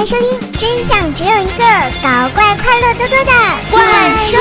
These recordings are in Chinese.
迎收听，真相只有一个，搞怪快乐多多的怪兽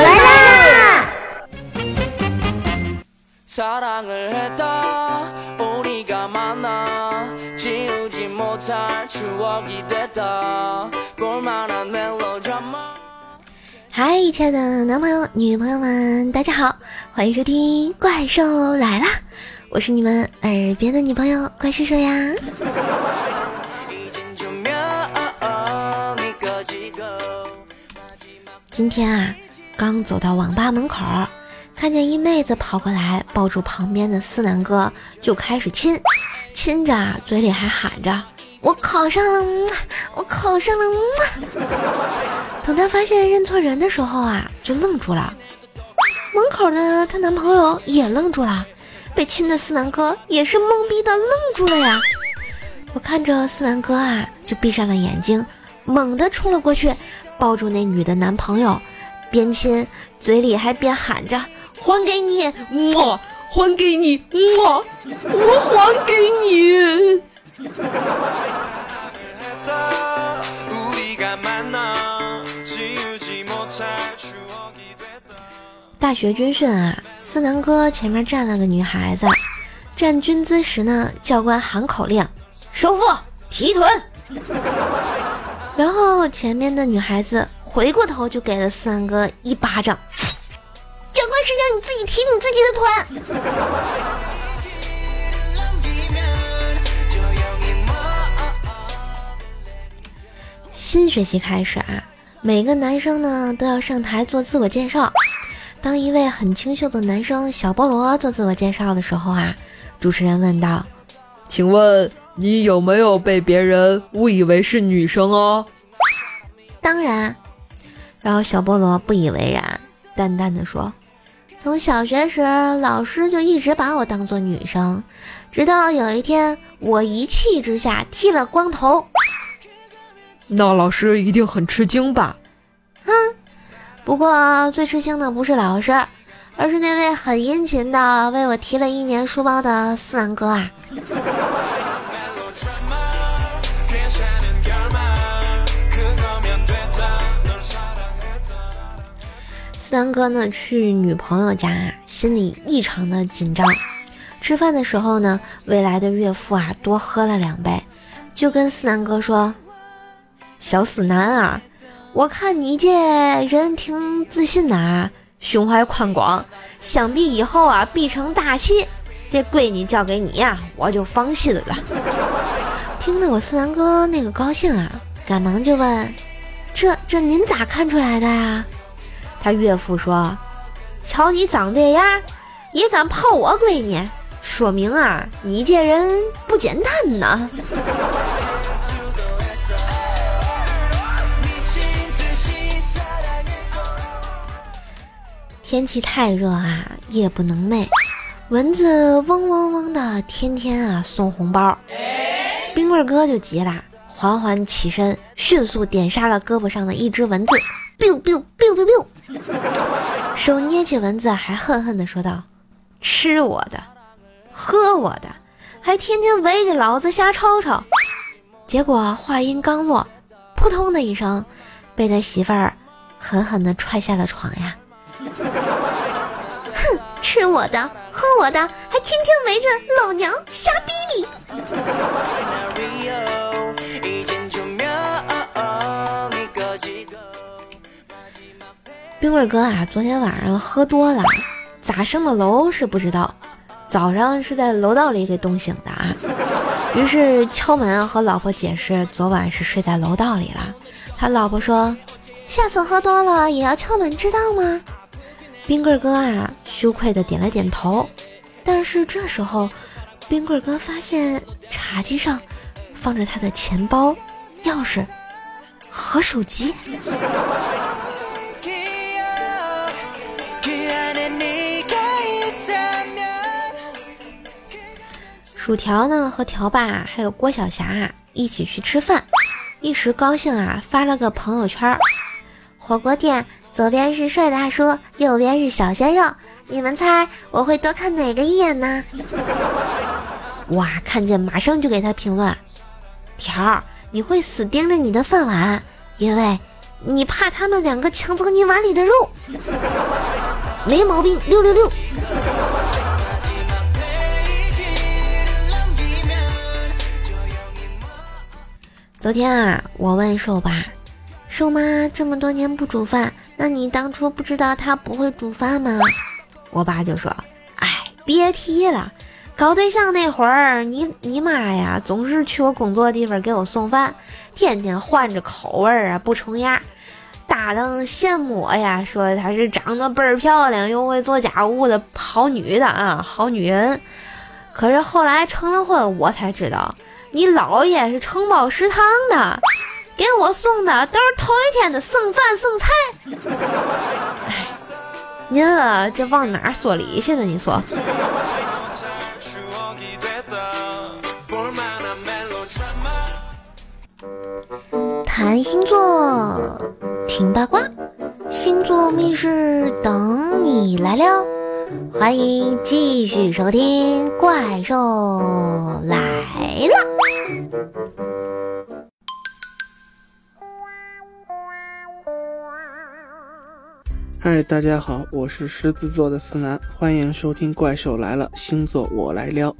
来啦！嗨，亲爱的男朋友、女朋友们，大家好，欢迎收听《怪兽来啦》，我是你们耳边的女朋友怪兽兽呀。今天啊，刚走到网吧门口，看见一妹子跑过来，抱住旁边的思南哥就开始亲，亲着嘴里还喊着：“我考上了，我考上了。”等她发现认错人的时候啊，就愣住了。门口的她男朋友也愣住了，被亲的思南哥也是懵逼的愣住了呀。我看着思南哥啊，就闭上了眼睛，猛地冲了过去。抱住那女的男朋友，边亲嘴里还边喊着：“还给你，我还给你，我我还给你。”大学军训啊，思南哥前面站了个女孩子，站军姿时呢，教官喊口令：“收腹，提臀。”然后前面的女孩子回过头就给了思南哥一巴掌。教官是让你自己提你自己的臀。新学期开始啊，每个男生呢都要上台做自我介绍。当一位很清秀的男生小菠萝做自我介绍的时候啊，主持人问道：“请问？”你有没有被别人误以为是女生哦？当然。然后小菠萝不以为然，淡淡的说：“从小学时，老师就一直把我当做女生，直到有一天，我一气之下剃了光头。那老师一定很吃惊吧？”哼，不过最吃惊的不是老师，而是那位很殷勤的为我提了一年书包的四南哥啊。三哥呢去女朋友家啊，心里异常的紧张。吃饭的时候呢，未来的岳父啊多喝了两杯，就跟思南哥说：“小死男啊，我看你这人挺自信的啊，胸怀宽广，想必以后啊必成大器。这闺女交给你呀，我就放心了。”听得我思南哥那个高兴啊，赶忙就问：“这这您咋看出来的呀？”他岳父说：“瞧你长这样，也敢泡我闺女，说明啊，你这人不简单呐。”天气太热啊，夜不能寐，蚊子嗡嗡嗡的，天天啊送红包。冰棍哥就急了，缓缓起身，迅速点杀了胳膊上的一只蚊子。Biu biu biu biu biu，手捏起蚊子，还恨恨地说道：“吃我的，喝我的，还天天围着老子瞎吵吵。”结果话音刚落，扑通的一声，被他媳妇儿狠狠地踹下了床呀！哼，吃我的，喝我的，还天天围着老娘瞎逼逼。冰棍哥啊，昨天晚上喝多了，咋上的楼是不知道，早上是在楼道里给冻醒的啊。于是敲门和老婆解释，昨晚是睡在楼道里了。他老婆说，下次喝多了也要敲门，知道吗？冰棍哥啊，羞愧的点了点头。但是这时候，冰棍哥发现茶几上放着他的钱包、钥匙和手机。薯条呢和条爸还有郭晓霞啊一起去吃饭，一时高兴啊发了个朋友圈火锅店左边是帅大叔，右边是小鲜肉，你们猜我会多看哪个一眼呢？哇，看见马上就给他评论，条儿你会死盯着你的饭碗，因为你怕他们两个抢走你碗里的肉。没毛病，六六六。昨天啊，我问瘦爸，瘦妈这么多年不煮饭，那你当初不知道她不会煮饭吗？我爸就说：“哎，别提了，搞对象那会儿，你你妈呀，总是去我工作地方给我送饭，天天换着口味儿啊，不重样。搭档羡慕我呀，说她是长得倍儿漂亮又会做家务的好女的啊，好女人。可是后来成了婚，我才知道。”你姥爷是承包食堂的，给我送的都是头一天的剩饭剩菜。哎，您了这往哪说理去呢？你说？谈星座，听八卦，星座密室等你来了。欢迎继续收听《怪兽来了》。嗨，大家好，我是狮子座的思南，欢迎收听《怪兽来了》，星座我来撩。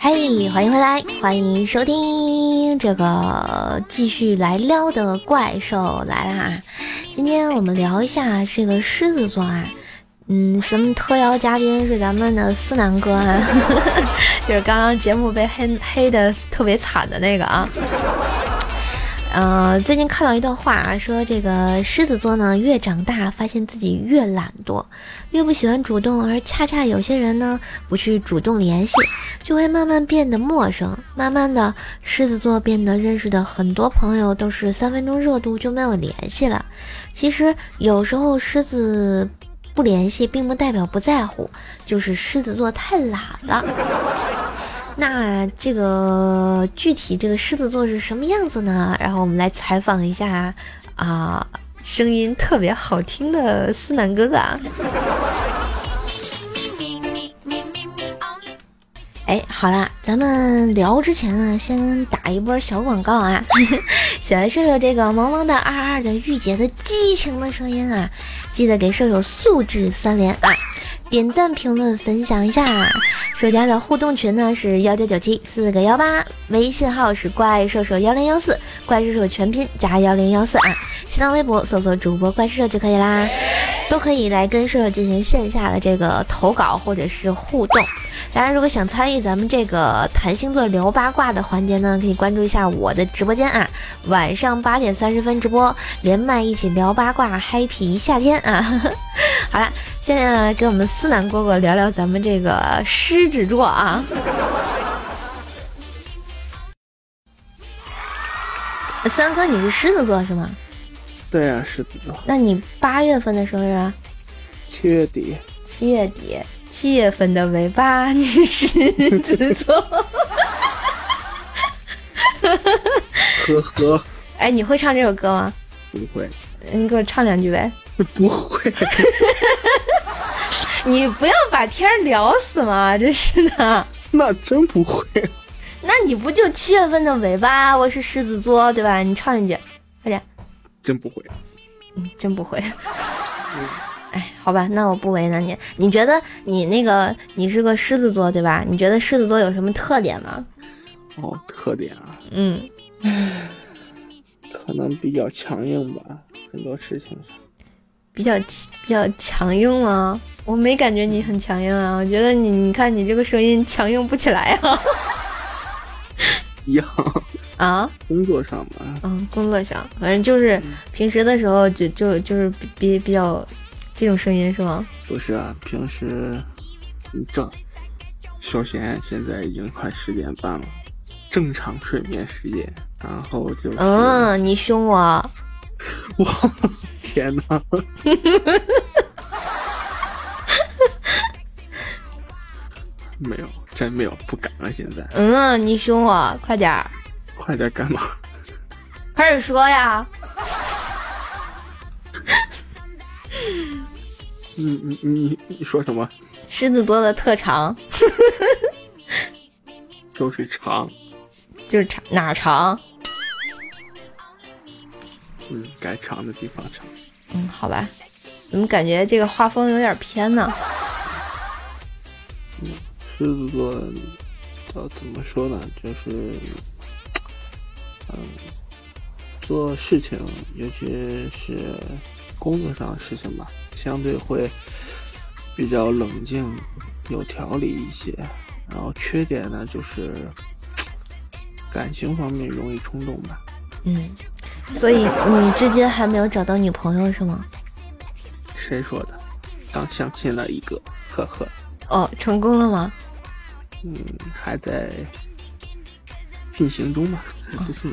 嘿，欢迎回来，欢迎收听这个继续来撩的怪兽来啦！今天我们聊一下这个狮子座啊，嗯，什么特邀嘉宾是咱们的思南哥啊，就是刚刚节目被黑黑的特别惨的那个啊。呃，最近看到一段话啊，说这个狮子座呢，越长大发现自己越懒惰，越不喜欢主动，而恰恰有些人呢，不去主动联系，就会慢慢变得陌生。慢慢的，狮子座变得认识的很多朋友都是三分钟热度就没有联系了。其实有时候狮子不联系，并不代表不在乎，就是狮子座太懒了。那这个具体这个狮子座是什么样子呢？然后我们来采访一下啊，声音特别好听的思南哥哥。哎，好啦，咱们聊之前呢，先打一波小广告啊！先来说说这个萌萌的二二的御姐的激情的声音啊，记得给射手素质三连啊！点赞、评论、分享一下。社家的互动群呢是幺九九七四个幺八，微信号是怪兽兽幺零幺四，怪兽兽全拼加幺零幺四啊。新浪微博搜索主播怪兽就可以啦，都可以来跟射手进行线下的这个投稿或者是互动。大家如果想参与咱们这个谈星座聊八卦的环节呢，可以关注一下我的直播间啊，晚上八点三十分直播，连麦一起聊八卦，happy 夏天啊。好了。现在来跟我们思南哥哥聊聊咱们这个狮子座啊。三哥，你是狮子座是吗？对啊，狮子座。那你八月份的生日啊？七月底。七月底，七月份的尾巴，你是狮子座。呵呵。哎，你会唱这首歌吗？不会。你给我唱两句呗。不会。你不要把天聊死嘛！真是的，那真不会。那你不就七月份的尾巴？我是狮子座，对吧？你唱一句，快点。真不会。嗯，真不会。哎，好吧，那我不为难你。你觉得你那个你是个狮子座，对吧？你觉得狮子座有什么特点吗？哦，特点啊。嗯。可能比较强硬吧，很多事情上。比较比较强硬吗？我没感觉你很强硬啊，我觉得你，你看你这个声音强硬不起来啊。一样啊？工作上吧。嗯，工作上，反正就是平时的时候就就就是比比较这种声音是吗？不是啊，平时这首先现在已经快十点半了，正常睡眠时间，然后就嗯，你凶我。我 天哪！没有，真没有，不敢了。现在，嗯，你凶我，快点儿，快点干嘛？快点说呀！你你你你说什么？狮子座的特长就是长，就是长哪儿长？嗯，该长的地方长。嗯，好吧，怎么感觉这个画风有点偏呢？狮子座，要怎么说呢？就是，嗯，做事情，尤其是工作上的事情吧，相对会比较冷静、有条理一些。然后缺点呢，就是感情方面容易冲动吧。嗯，所以你至今还没有找到女朋友是吗？谁说的？刚相亲了一个，呵呵。哦，成功了吗？嗯，还在进行中吧，就是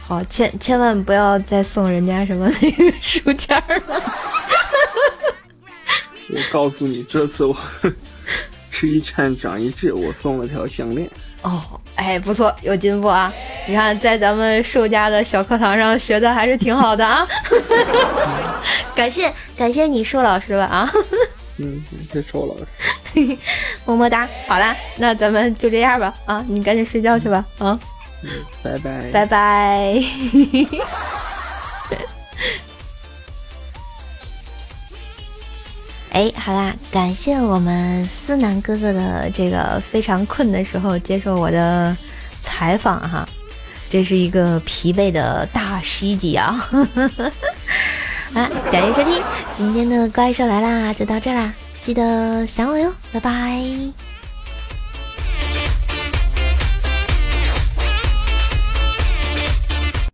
好，千千万不要再送人家什么那个书签儿了。我告诉你，这次我 吃一堑长一智，我送了条项链。哦，哎，不错，有进步啊！你看，在咱们寿家的小课堂上学的还是挺好的啊。感谢感谢你，寿老师吧啊！嗯，你是瘦老师。么么哒。好啦，那咱们就这样吧啊！你赶紧睡觉去吧啊！嗯，拜拜。拜拜。哎，好啦，感谢我们思南哥哥的这个非常困的时候接受我的采访哈，这是一个疲惫的大袭击啊！好啦，感谢收听今天的怪兽来啦，就到这啦，记得想我哟，拜拜。